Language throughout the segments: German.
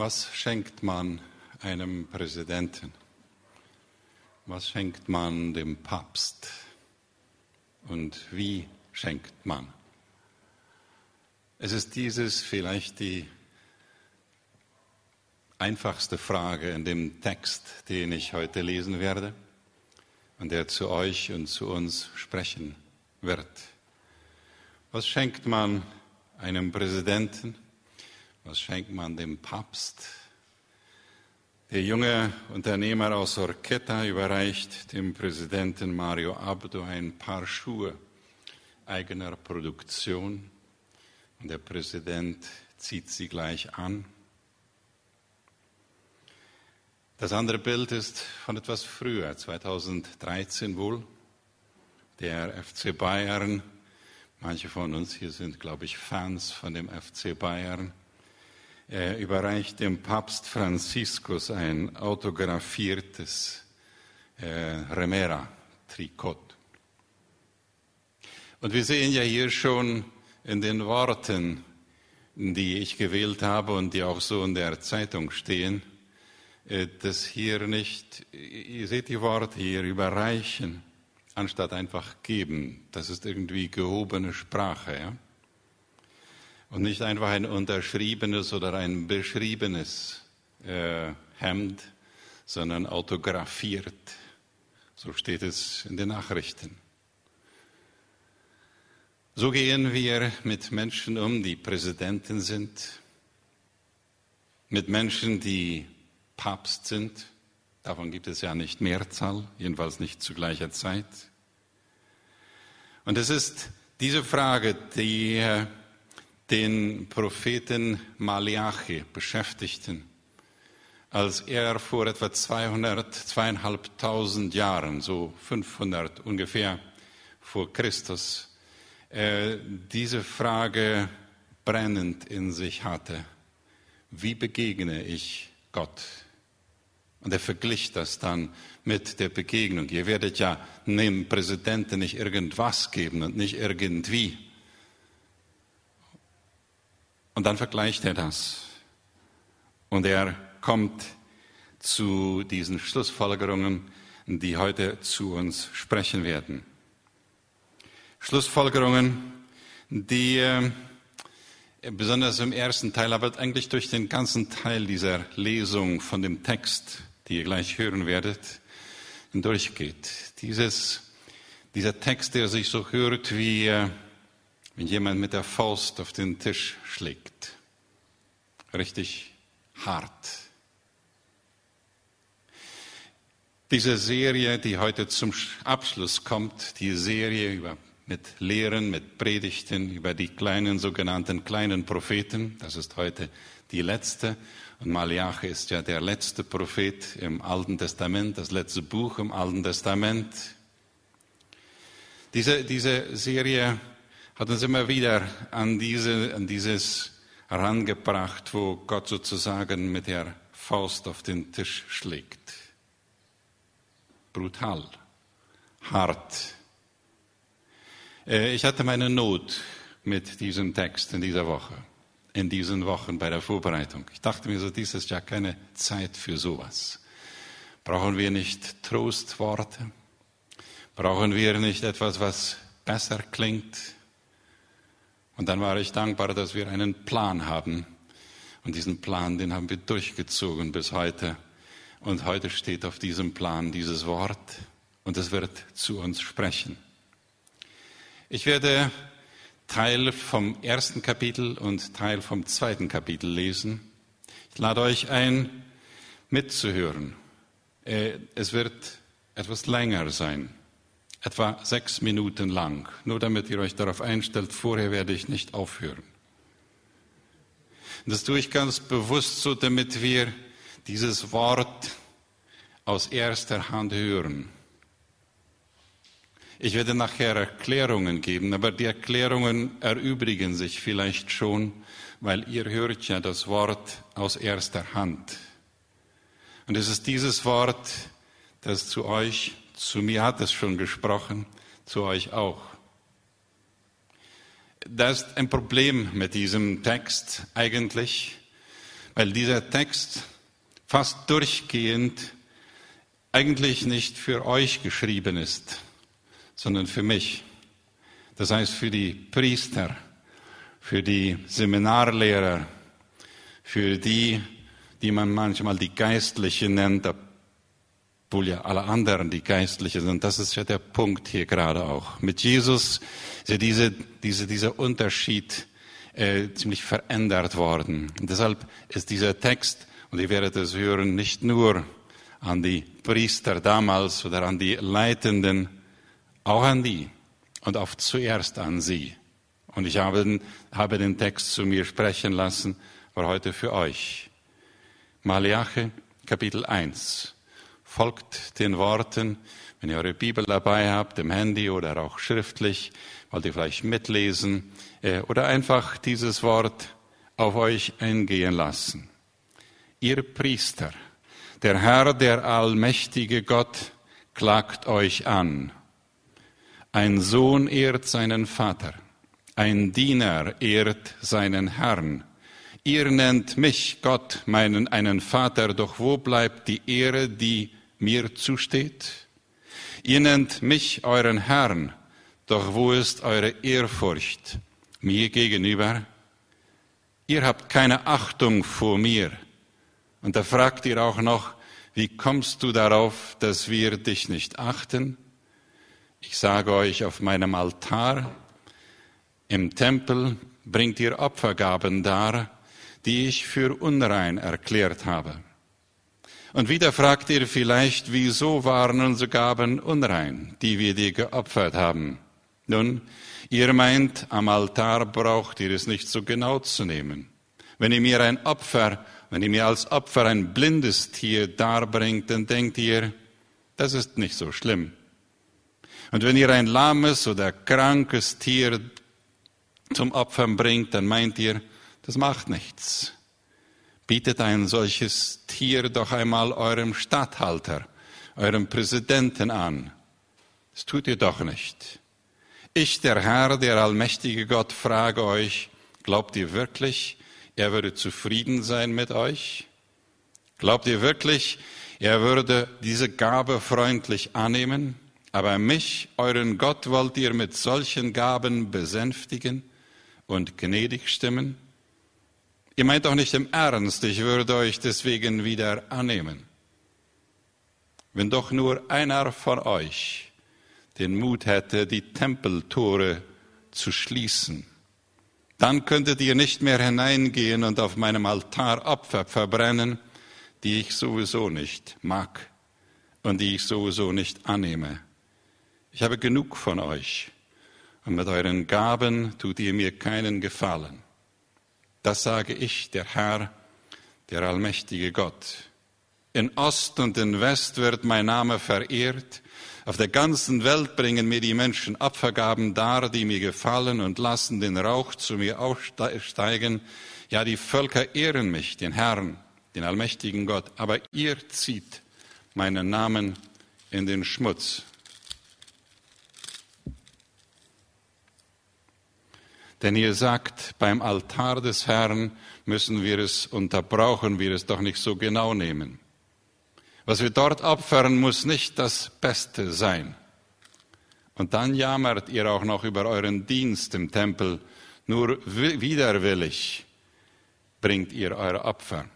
Was schenkt man einem Präsidenten? Was schenkt man dem Papst? Und wie schenkt man? Es ist dieses vielleicht die einfachste Frage in dem Text, den ich heute lesen werde und der zu euch und zu uns sprechen wird. Was schenkt man einem Präsidenten? Was schenkt man dem Papst? Der junge Unternehmer aus Orqueta überreicht dem Präsidenten Mario Abdo ein paar Schuhe eigener Produktion und der Präsident zieht sie gleich an. Das andere Bild ist von etwas früher, 2013 wohl. Der FC Bayern, manche von uns hier sind, glaube ich, Fans von dem FC Bayern, er überreicht dem Papst Franziskus ein autographiertes äh, Remera-Trikot. Und wir sehen ja hier schon in den Worten, die ich gewählt habe und die auch so in der Zeitung stehen, äh, dass hier nicht, ihr seht die Worte hier, überreichen, anstatt einfach geben. Das ist irgendwie gehobene Sprache. Ja? Und nicht einfach ein unterschriebenes oder ein beschriebenes äh, Hemd, sondern autografiert. So steht es in den Nachrichten. So gehen wir mit Menschen um, die Präsidenten sind, mit Menschen, die Papst sind. Davon gibt es ja nicht Mehrzahl, jedenfalls nicht zu gleicher Zeit. Und es ist diese Frage, die äh, den Propheten Malachi beschäftigten, als er vor etwa 200, zweieinhalbtausend Jahren, so 500 ungefähr vor Christus, äh, diese Frage brennend in sich hatte. Wie begegne ich Gott? Und er verglich das dann mit der Begegnung. Ihr werdet ja dem Präsidenten nicht irgendwas geben und nicht irgendwie, und dann vergleicht er das. Und er kommt zu diesen Schlussfolgerungen, die heute zu uns sprechen werden. Schlussfolgerungen, die äh, besonders im ersten Teil, aber eigentlich durch den ganzen Teil dieser Lesung von dem Text, die ihr gleich hören werdet, durchgeht. Dieses, dieser Text, der sich so hört wie äh, wenn jemand mit der Faust auf den Tisch schlägt. Richtig hart. Diese Serie, die heute zum Abschluss kommt, die Serie über, mit Lehren, mit Predigten über die kleinen sogenannten kleinen Propheten, das ist heute die letzte. Und Malachi ist ja der letzte Prophet im Alten Testament, das letzte Buch im Alten Testament. Diese, diese Serie hat uns immer wieder an, diese, an dieses herangebracht, wo Gott sozusagen mit der Faust auf den Tisch schlägt. Brutal, hart. Äh, ich hatte meine Not mit diesem Text in dieser Woche, in diesen Wochen bei der Vorbereitung. Ich dachte mir so, dies ist ja keine Zeit für sowas. Brauchen wir nicht Trostworte? Brauchen wir nicht etwas, was besser klingt? Und dann war ich dankbar, dass wir einen Plan haben. Und diesen Plan, den haben wir durchgezogen bis heute. Und heute steht auf diesem Plan dieses Wort und es wird zu uns sprechen. Ich werde Teil vom ersten Kapitel und Teil vom zweiten Kapitel lesen. Ich lade euch ein, mitzuhören. Äh, es wird etwas länger sein etwa sechs Minuten lang, nur damit ihr euch darauf einstellt, vorher werde ich nicht aufhören. Das tue ich ganz bewusst so, damit wir dieses Wort aus erster Hand hören. Ich werde nachher Erklärungen geben, aber die Erklärungen erübrigen sich vielleicht schon, weil ihr hört ja das Wort aus erster Hand. Und es ist dieses Wort, das zu euch zu mir hat es schon gesprochen, zu euch auch. Da ist ein Problem mit diesem Text eigentlich, weil dieser Text fast durchgehend eigentlich nicht für euch geschrieben ist, sondern für mich. Das heißt für die Priester, für die Seminarlehrer, für die, die man manchmal die Geistlichen nennt, obwohl ja alle anderen die Geistlichen sind. Das ist ja der Punkt hier gerade auch. Mit Jesus ist ja diese, diese, dieser Unterschied äh, ziemlich verändert worden. Und deshalb ist dieser Text, und ihr werdet es hören, nicht nur an die Priester damals oder an die Leitenden, auch an die und auch zuerst an sie. Und ich habe, habe den Text zu mir sprechen lassen, war heute für euch. Malachi, Kapitel 1. Folgt den Worten, wenn ihr eure Bibel dabei habt, im Handy oder auch schriftlich, wollt ihr vielleicht mitlesen äh, oder einfach dieses Wort auf euch eingehen lassen. Ihr Priester, der Herr, der allmächtige Gott, klagt euch an. Ein Sohn ehrt seinen Vater, ein Diener ehrt seinen Herrn. Ihr nennt mich Gott, meinen einen Vater, doch wo bleibt die Ehre, die mir zusteht? Ihr nennt mich euren Herrn, doch wo ist eure Ehrfurcht mir gegenüber? Ihr habt keine Achtung vor mir. Und da fragt ihr auch noch, wie kommst du darauf, dass wir dich nicht achten? Ich sage euch, auf meinem Altar im Tempel bringt ihr Opfergaben dar, die ich für unrein erklärt habe. Und wieder fragt ihr vielleicht, wieso waren unsere Gaben unrein, die wir dir geopfert haben? Nun, ihr meint, am Altar braucht ihr es nicht so genau zu nehmen. Wenn ihr mir ein Opfer wenn ihr mir als Opfer ein blindes Tier darbringt, dann denkt ihr, das ist nicht so schlimm. Und wenn ihr ein lahmes oder krankes Tier zum Opfern bringt, dann meint ihr, das macht nichts. Bietet ein solches Tier doch einmal eurem Statthalter, eurem Präsidenten an. Das tut ihr doch nicht. Ich, der Herr, der allmächtige Gott, frage euch, glaubt ihr wirklich, er würde zufrieden sein mit euch? Glaubt ihr wirklich, er würde diese Gabe freundlich annehmen? Aber mich, euren Gott, wollt ihr mit solchen Gaben besänftigen und gnädig stimmen? Ihr meint doch nicht im Ernst, ich würde euch deswegen wieder annehmen. Wenn doch nur einer von euch den Mut hätte, die Tempeltore zu schließen dann könntet ihr nicht mehr hineingehen und auf meinem Altar Opfer verbrennen, die ich sowieso nicht mag und die ich sowieso nicht annehme. Ich habe genug von euch und mit euren Gaben tut ihr mir keinen Gefallen. Das sage ich, der Herr, der allmächtige Gott. In Ost und in West wird mein Name verehrt auf der ganzen Welt bringen mir die Menschen Opfergaben dar, die mir gefallen und lassen den Rauch zu mir aufsteigen. Ja, die Völker ehren mich, den Herrn, den allmächtigen Gott, aber ihr zieht meinen Namen in den Schmutz. Denn ihr sagt, beim Altar des Herrn müssen wir es und da brauchen wir es doch nicht so genau nehmen. Was wir dort opfern, muss nicht das Beste sein. Und dann jammert ihr auch noch über euren Dienst im Tempel. Nur widerwillig bringt ihr eure Opfer.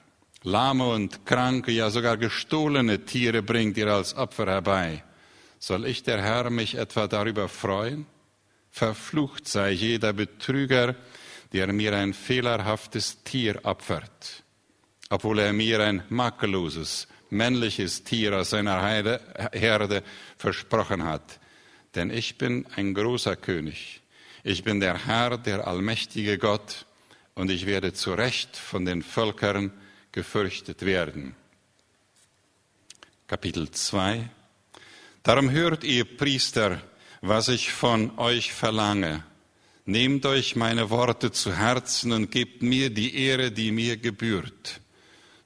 Lahme und kranke, ja sogar gestohlene Tiere bringt ihr als Opfer herbei. Soll ich, der Herr, mich etwa darüber freuen? Verflucht sei jeder Betrüger, der mir ein fehlerhaftes Tier opfert, obwohl er mir ein makelloses, männliches Tier aus seiner Herde versprochen hat. Denn ich bin ein großer König. Ich bin der Herr, der allmächtige Gott, und ich werde zu Recht von den Völkern gefürchtet werden. Kapitel 2 Darum hört ihr Priester, was ich von euch verlange. Nehmt euch meine Worte zu Herzen und gebt mir die Ehre, die mir gebührt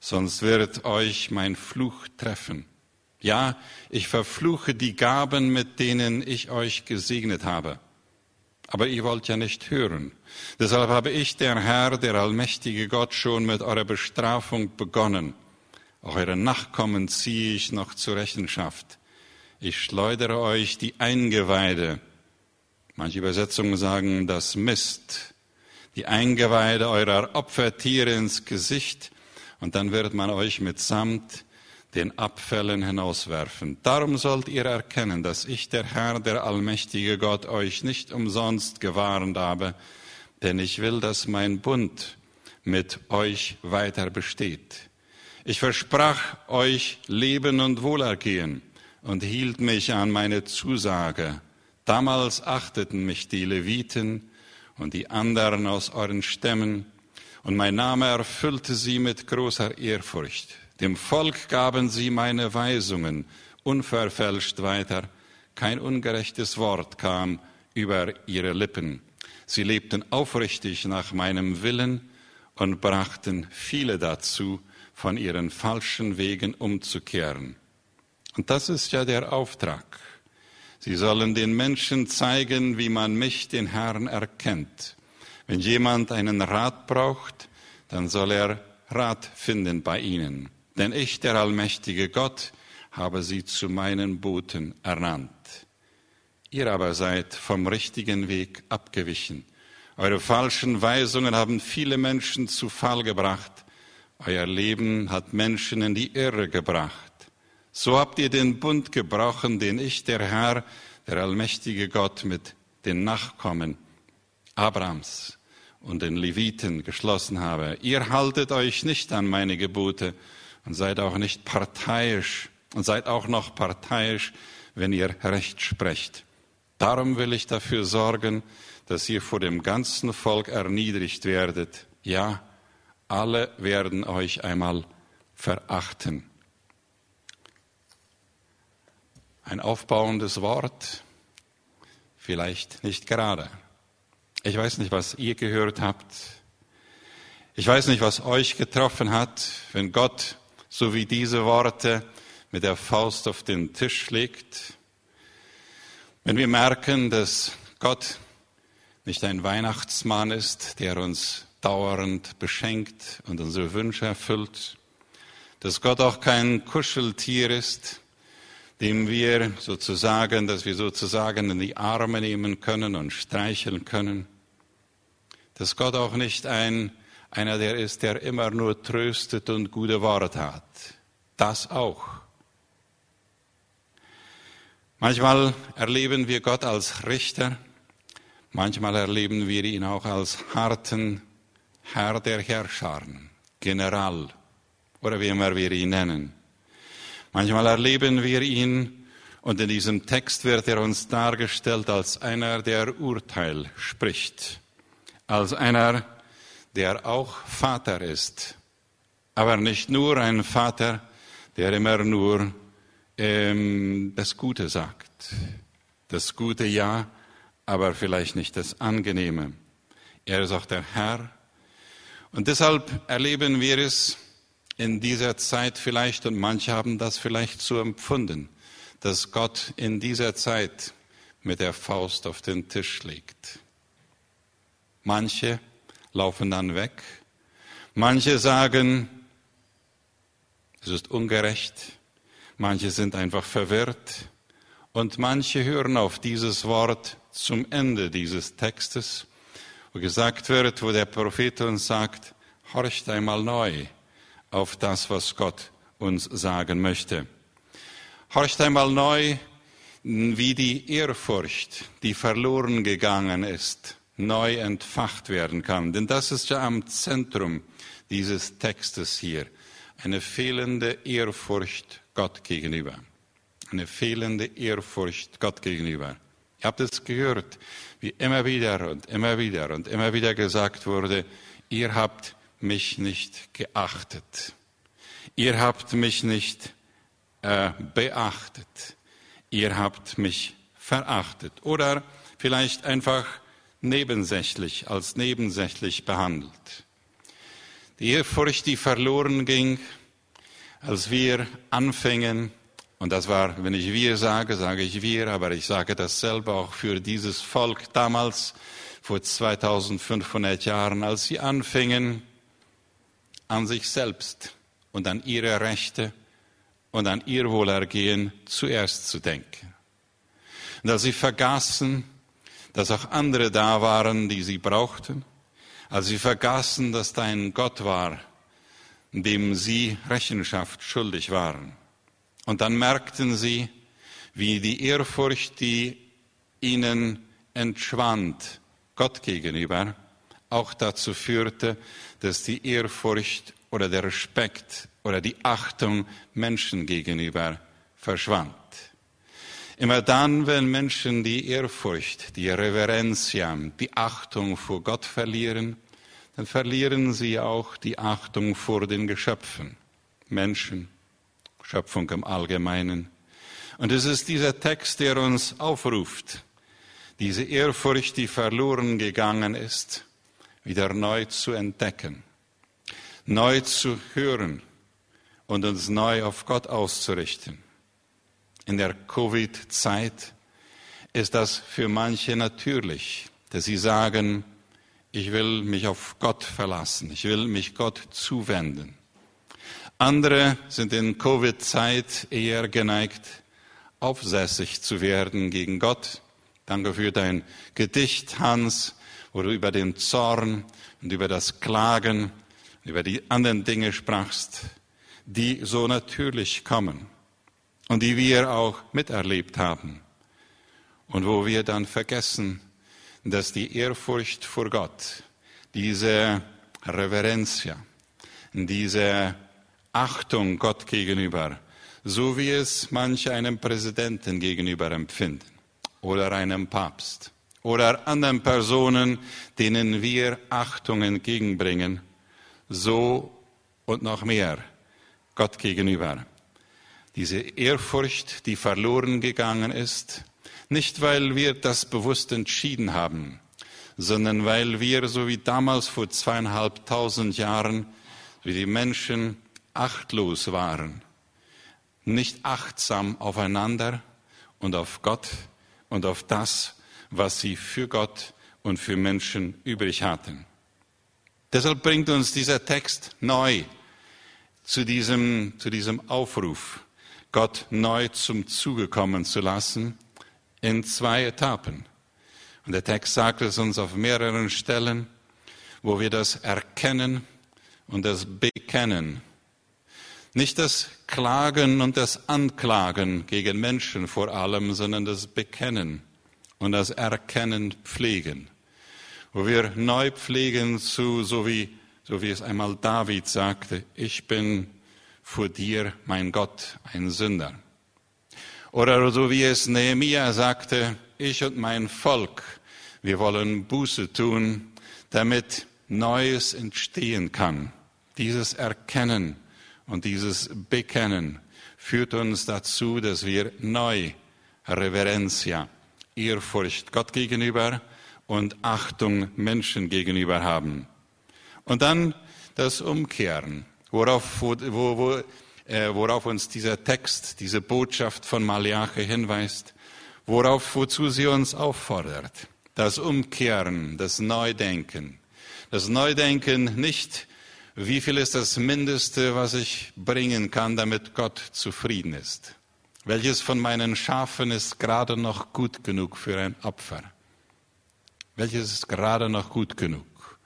sonst wird euch mein Fluch treffen. Ja, ich verfluche die Gaben, mit denen ich euch gesegnet habe. aber ihr wollt ja nicht hören. Deshalb habe ich, der Herr, der allmächtige Gott, schon mit eurer Bestrafung begonnen. Eure Nachkommen ziehe ich noch zur Rechenschaft. Ich schleudere euch die Eingeweide. Manche Übersetzungen sagen das Mist. Die Eingeweide eurer Opfertiere ins Gesicht und dann wird man euch mit Samt den Abfällen hinauswerfen. Darum sollt ihr erkennen, dass ich, der Herr, der allmächtige Gott, euch nicht umsonst gewarnt habe, denn ich will, dass mein Bund mit euch weiter besteht. Ich versprach euch Leben und Wohlergehen und hielt mich an meine Zusage. Damals achteten mich die Leviten und die anderen aus euren Stämmen, und mein Name erfüllte sie mit großer Ehrfurcht. Dem Volk gaben sie meine Weisungen unverfälscht weiter. Kein ungerechtes Wort kam über ihre Lippen. Sie lebten aufrichtig nach meinem Willen und brachten viele dazu, von ihren falschen Wegen umzukehren. Und das ist ja der Auftrag. Sie sollen den Menschen zeigen, wie man mich, den Herrn, erkennt. Wenn jemand einen Rat braucht, dann soll er Rat finden bei ihnen denn ich, der allmächtige Gott, habe sie zu meinen Boten ernannt. Ihr aber seid vom richtigen Weg abgewichen. Eure falschen Weisungen haben viele Menschen zu Fall gebracht. Euer Leben hat Menschen in die Irre gebracht. So habt ihr den Bund gebrochen, den ich, der Herr, der allmächtige Gott, mit den Nachkommen Abrams und den Leviten geschlossen habe. Ihr haltet euch nicht an meine Gebote, und seid auch nicht parteiisch und seid auch noch parteiisch, wenn ihr Recht sprecht. Darum will ich dafür sorgen, dass ihr vor dem ganzen Volk erniedrigt werdet. Ja, alle werden euch einmal verachten. Ein aufbauendes Wort, vielleicht nicht gerade. Ich weiß nicht, was ihr gehört habt. Ich weiß nicht, was euch getroffen hat, wenn Gott so wie diese Worte mit der Faust auf den Tisch schlägt. Wenn wir merken, dass Gott nicht ein Weihnachtsmann ist, der uns dauernd beschenkt und unsere Wünsche erfüllt, dass Gott auch kein Kuscheltier ist, dem wir sozusagen, dass wir sozusagen in die Arme nehmen können und streicheln können, dass Gott auch nicht ein einer, der ist, der immer nur tröstet und gute Worte hat. Das auch. Manchmal erleben wir Gott als Richter, manchmal erleben wir ihn auch als harten Herr der Herrscharen, General oder wie immer wir ihn nennen. Manchmal erleben wir ihn und in diesem Text wird er uns dargestellt als einer, der Urteil spricht, als einer, der auch Vater ist. Aber nicht nur ein Vater, der immer nur ähm, das Gute sagt. Das Gute ja, aber vielleicht nicht das Angenehme. Er ist auch der Herr. Und deshalb erleben wir es in dieser Zeit vielleicht, und manche haben das vielleicht so empfunden, dass Gott in dieser Zeit mit der Faust auf den Tisch legt. Manche laufen dann weg. Manche sagen, es ist ungerecht. Manche sind einfach verwirrt. Und manche hören auf dieses Wort zum Ende dieses Textes, wo gesagt wird, wo der Prophet uns sagt, horcht einmal neu auf das, was Gott uns sagen möchte. Horcht einmal neu, wie die Ehrfurcht, die verloren gegangen ist, neu entfacht werden kann. Denn das ist ja am Zentrum dieses Textes hier. Eine fehlende Ehrfurcht Gott gegenüber. Eine fehlende Ehrfurcht Gott gegenüber. Ihr habt es gehört, wie immer wieder und immer wieder und immer wieder gesagt wurde, ihr habt mich nicht geachtet. Ihr habt mich nicht äh, beachtet. Ihr habt mich verachtet. Oder vielleicht einfach nebensächlich, als nebensächlich behandelt. Die Ehrfurcht, die verloren ging, als wir anfingen, Und das war, wenn ich wir sage, sage ich wir, aber ich sage dasselbe auch für dieses Volk damals, vor 2500 Jahren, als sie anfingen, an sich selbst und an ihre Rechte und an ihr Wohlergehen zuerst zu denken. Und als sie vergaßen, dass auch andere da waren, die sie brauchten, als sie vergaßen, dass da ein Gott war, dem sie Rechenschaft schuldig waren. Und dann merkten sie, wie die Ehrfurcht, die ihnen entschwand, Gott gegenüber, auch dazu führte, dass die Ehrfurcht oder der Respekt oder die Achtung Menschen gegenüber verschwand. Immer dann, wenn Menschen die Ehrfurcht, die Reverentia, die Achtung vor Gott verlieren, dann verlieren sie auch die Achtung vor den Geschöpfen, Menschen, Schöpfung im Allgemeinen. Und es ist dieser Text, der uns aufruft, diese Ehrfurcht, die verloren gegangen ist, wieder neu zu entdecken, neu zu hören und uns neu auf Gott auszurichten. In der Covid-Zeit ist das für manche natürlich, dass sie sagen, ich will mich auf Gott verlassen, ich will mich Gott zuwenden. Andere sind in Covid-Zeit eher geneigt, aufsässig zu werden gegen Gott. Danke für dein Gedicht, Hans wo du über den Zorn und über das Klagen, über die anderen Dinge sprachst, die so natürlich kommen und die wir auch miterlebt haben und wo wir dann vergessen, dass die Ehrfurcht vor Gott, diese Reverencia, diese Achtung Gott gegenüber, so wie es manche einem Präsidenten gegenüber empfinden oder einem Papst, oder anderen Personen, denen wir Achtung entgegenbringen, so und noch mehr Gott gegenüber. Diese Ehrfurcht, die verloren gegangen ist, nicht weil wir das bewusst entschieden haben, sondern weil wir, so wie damals vor zweieinhalbtausend Jahren, wie die Menschen achtlos waren, nicht achtsam aufeinander und auf Gott und auf das, was sie für Gott und für Menschen übrig hatten. Deshalb bringt uns dieser Text neu zu diesem, zu diesem Aufruf, Gott neu zum Zuge kommen zu lassen, in zwei Etappen. Und der Text sagt es uns auf mehreren Stellen, wo wir das erkennen und das bekennen. Nicht das Klagen und das Anklagen gegen Menschen vor allem, sondern das Bekennen und das Erkennen pflegen. Wo wir neu pflegen zu, so wie, so wie es einmal David sagte, ich bin vor dir, mein Gott, ein Sünder. Oder so wie es Nehemia sagte, ich und mein Volk, wir wollen Buße tun, damit Neues entstehen kann. Dieses Erkennen und dieses Bekennen führt uns dazu, dass wir neu Reverencia Ehrfurcht Gott gegenüber und Achtung Menschen gegenüber haben. Und dann das Umkehren, worauf, wo, wo, äh, worauf uns dieser Text, diese Botschaft von Malachi hinweist, worauf, wozu sie uns auffordert. Das Umkehren, das Neudenken. Das Neudenken nicht, wie viel ist das Mindeste, was ich bringen kann, damit Gott zufrieden ist. Welches von meinen Schafen ist gerade noch gut genug für ein Opfer? Welches ist gerade noch gut genug?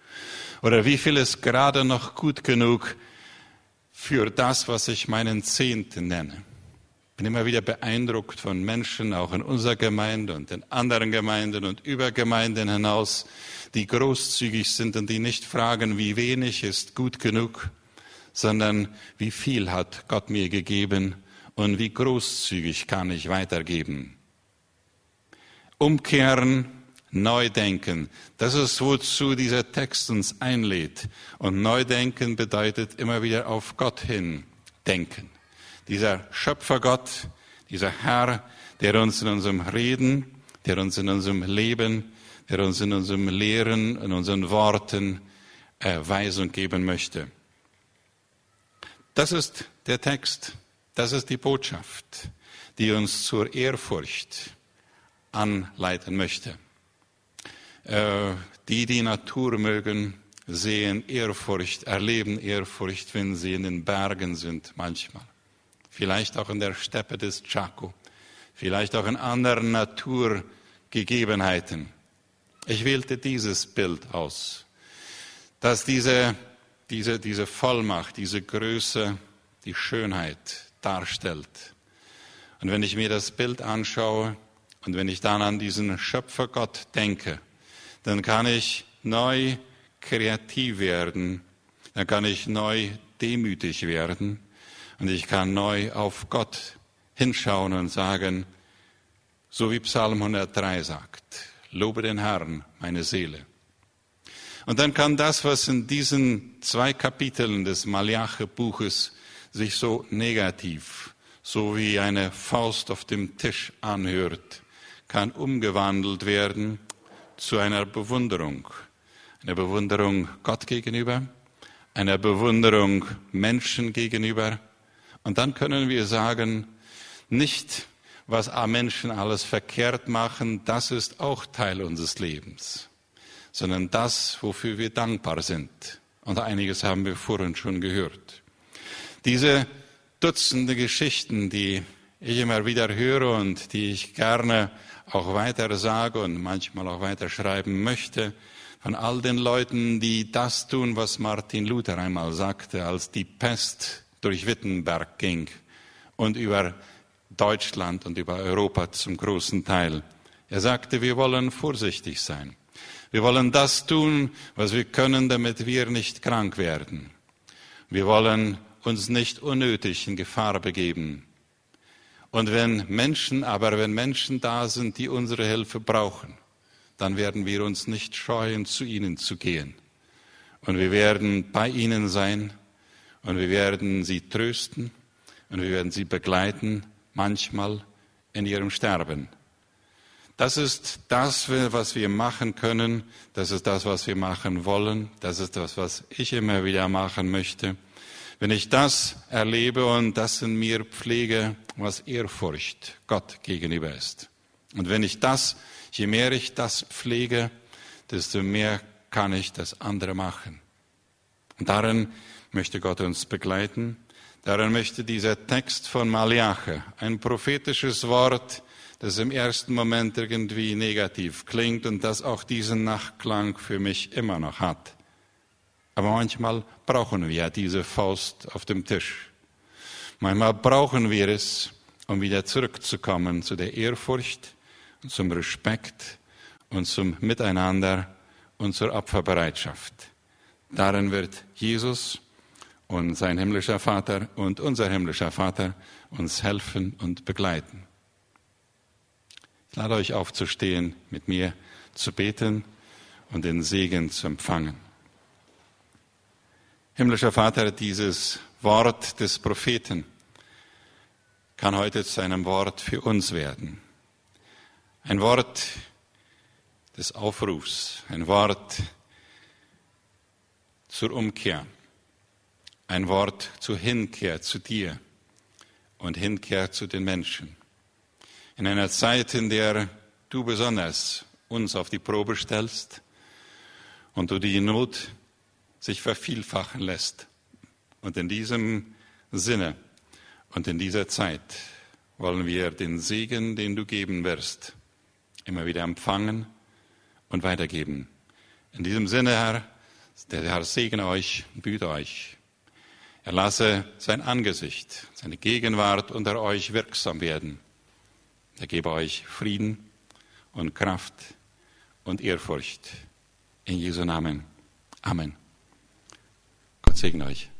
Oder wie viel ist gerade noch gut genug für das, was ich meinen Zehnten nenne? Ich bin immer wieder beeindruckt von Menschen, auch in unserer Gemeinde und in anderen Gemeinden und über Gemeinden hinaus, die großzügig sind und die nicht fragen, wie wenig ist gut genug, sondern wie viel hat Gott mir gegeben und wie großzügig kann ich weitergeben. Umkehren, neu denken, das ist, wozu dieser Text uns einlädt. Und neu denken bedeutet immer wieder auf Gott hin denken. Dieser Schöpfergott, dieser Herr, der uns in unserem Reden, der uns in unserem Leben, der uns in unserem Lehren, in unseren Worten äh, Weisung geben möchte. Das ist der Text. Das ist die Botschaft. die uns zur Ehrfurcht anleiten möchte. Äh, die die Natur mögen, sehen Ehrfurcht, erleben Ehrfurcht, wenn sie in den Bergen sind manchmal. Vielleicht auch in der Steppe des Chaco, vielleicht auch in anderen Naturgegebenheiten. Ich wählte dieses Bild aus, dass diese, diese, diese Vollmacht, diese Größe, die Schönheit darstellt. Und wenn ich mir das Bild anschaue und wenn ich dann an diesen Schöpfergott denke, dann kann ich neu kreativ werden, dann kann ich neu demütig werden und ich kann neu auf Gott hinschauen und sagen, so wie Psalm 103 sagt, lobe den Herrn, meine Seele. Und dann kann das, was in diesen zwei Kapiteln des Malachi-Buches sich so negativ, so wie eine Faust auf dem Tisch anhört, kann umgewandelt werden zu einer Bewunderung. Eine Bewunderung Gott gegenüber, einer Bewunderung Menschen gegenüber. Und dann können wir sagen, nicht, was Menschen alles verkehrt machen, das ist auch Teil unseres Lebens, sondern das, wofür wir dankbar sind. Und einiges haben wir vorhin schon gehört. Diese Dutzende Geschichten, die ich immer wieder höre und die ich gerne auch weiter sage und manchmal auch weiter schreiben möchte, von all den Leuten, die das tun, was Martin Luther einmal sagte, als die Pest durch Wittenberg ging und über Deutschland und über Europa zum großen Teil. Er sagte, wir wollen vorsichtig sein. Wir wollen das tun, was wir können, damit wir nicht krank werden. Wir wollen uns nicht unnötig in Gefahr begeben. Und wenn Menschen, aber wenn Menschen da sind, die unsere Hilfe brauchen, dann werden wir uns nicht scheuen, zu ihnen zu gehen. Und wir werden bei ihnen sein und wir werden sie trösten und wir werden sie begleiten, manchmal in ihrem Sterben. Das ist das, was wir machen können. Das ist das, was wir machen wollen. Das ist das, was ich immer wieder machen möchte. Wenn ich das erlebe und das in mir pflege, was Ehrfurcht Gott gegenüber ist. Und wenn ich das, je mehr ich das pflege, desto mehr kann ich das andere machen. Und darin möchte Gott uns begleiten. Darin möchte dieser Text von Malachi, ein prophetisches Wort, das im ersten Moment irgendwie negativ klingt und das auch diesen Nachklang für mich immer noch hat. Aber manchmal brauchen wir diese Faust auf dem Tisch. Manchmal brauchen wir es, um wieder zurückzukommen zu der Ehrfurcht und zum Respekt und zum Miteinander und zur Opferbereitschaft. Darin wird Jesus und sein himmlischer Vater und unser himmlischer Vater uns helfen und begleiten. Ich lade euch aufzustehen, mit mir zu beten und den Segen zu empfangen. Himmlischer Vater, dieses Wort des Propheten kann heute zu einem Wort für uns werden. Ein Wort des Aufrufs, ein Wort zur Umkehr, ein Wort zur Hinkehr zu dir und Hinkehr zu den Menschen. In einer Zeit, in der du besonders uns auf die Probe stellst und du die Not sich vervielfachen lässt. Und in diesem Sinne und in dieser Zeit wollen wir den Segen, den du geben wirst, immer wieder empfangen und weitergeben. In diesem Sinne, Herr, der Herr segne euch und büte euch. Er lasse sein Angesicht, seine Gegenwart unter euch wirksam werden. Er gebe euch Frieden und Kraft und Ehrfurcht. In Jesu Namen. Amen. Gott segne euch.